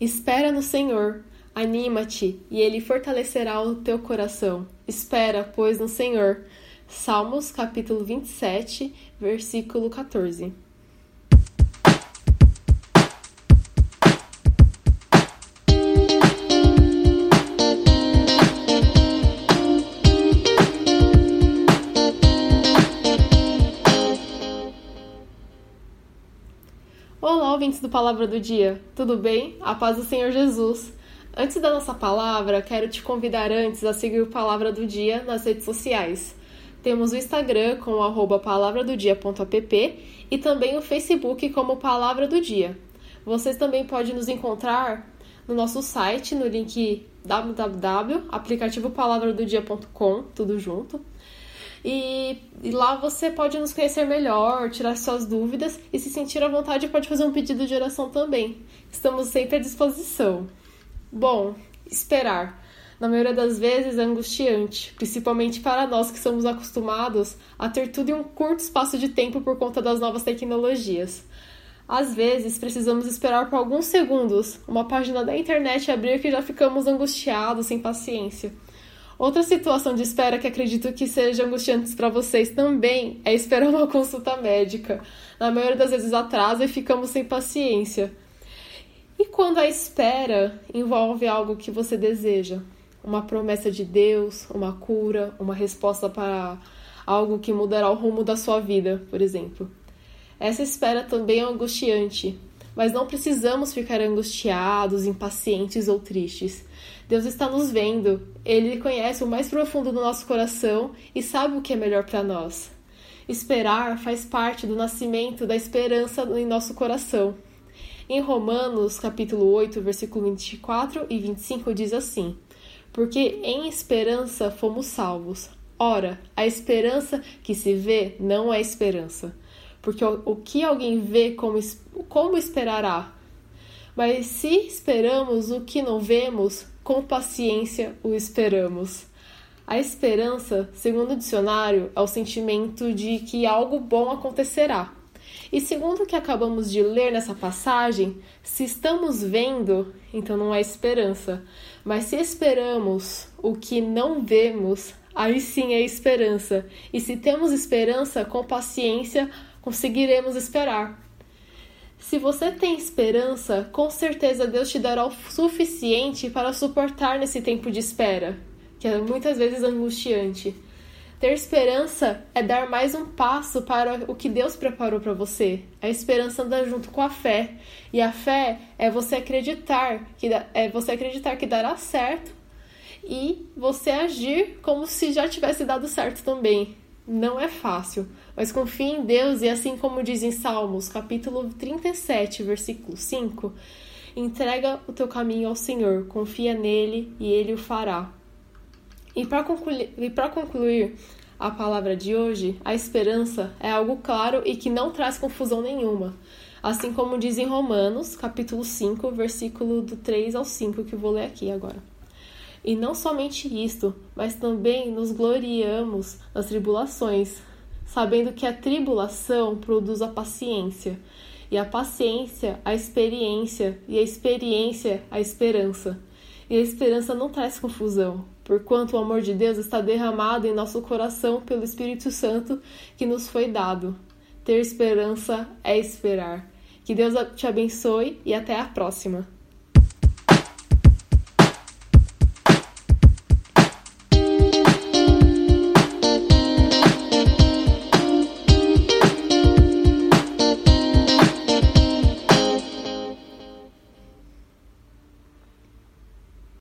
Espera no Senhor, anima-te e ele fortalecerá o teu coração. Espera, pois, no Senhor. Salmos capítulo 27, versículo 14. Olá, ouvintes do Palavra do Dia, tudo bem? A paz do Senhor Jesus. Antes da nossa palavra, quero te convidar antes a seguir o Palavra do Dia nas redes sociais. Temos o Instagram com palavradodia.app e também o Facebook como Palavra do Dia. Vocês também podem nos encontrar no nosso site, no link www.aplicativopalavradodia.com, tudo junto. E, e, lá você pode nos conhecer melhor, tirar suas dúvidas e se sentir à vontade pode fazer um pedido de oração também. Estamos sempre à disposição. Bom, esperar. Na maioria das vezes é angustiante, principalmente para nós que somos acostumados a ter tudo em um curto espaço de tempo por conta das novas tecnologias. Às vezes precisamos esperar por alguns segundos uma página da internet abrir que já ficamos angustiados, sem paciência. Outra situação de espera que acredito que seja angustiante para vocês também é esperar uma consulta médica. Na maioria das vezes atrasa e ficamos sem paciência. E quando a espera envolve algo que você deseja, uma promessa de Deus, uma cura, uma resposta para algo que mudará o rumo da sua vida, por exemplo. Essa espera também é angustiante, mas não precisamos ficar angustiados, impacientes ou tristes. Deus está nos vendo, Ele conhece o mais profundo do nosso coração e sabe o que é melhor para nós. Esperar faz parte do nascimento da esperança em nosso coração. Em Romanos, capítulo 8, versículo 24 e 25 diz assim: Porque em esperança fomos salvos. Ora, a esperança que se vê não é esperança, porque o, que alguém vê como, como esperará? Mas se esperamos o que não vemos, com paciência o esperamos. A esperança, segundo o dicionário, é o sentimento de que algo bom acontecerá. E segundo o que acabamos de ler nessa passagem, se estamos vendo, então não é esperança. Mas se esperamos o que não vemos, aí sim é esperança. E se temos esperança, com paciência conseguiremos esperar. Se você tem esperança, com certeza Deus te dará o suficiente para suportar nesse tempo de espera, que é muitas vezes angustiante. Ter esperança é dar mais um passo para o que Deus preparou para você. A esperança anda junto com a fé. E a fé é você acreditar que é você acreditar que dará certo e você agir como se já tivesse dado certo também. Não é fácil, mas confie em Deus e assim como diz em Salmos, capítulo 37, versículo 5, entrega o teu caminho ao Senhor, confia nele e ele o fará. E para concluir, a palavra de hoje, a esperança é algo claro e que não traz confusão nenhuma. Assim como diz em Romanos, capítulo 5, versículo do 3 ao 5, que eu vou ler aqui agora. E não somente isto, mas também nos gloriamos nas tribulações, sabendo que a tribulação produz a paciência, e a paciência a experiência, e a experiência a esperança. E a esperança não traz confusão, porquanto o amor de Deus está derramado em nosso coração pelo Espírito Santo que nos foi dado. Ter esperança é esperar. Que Deus te abençoe e até a próxima.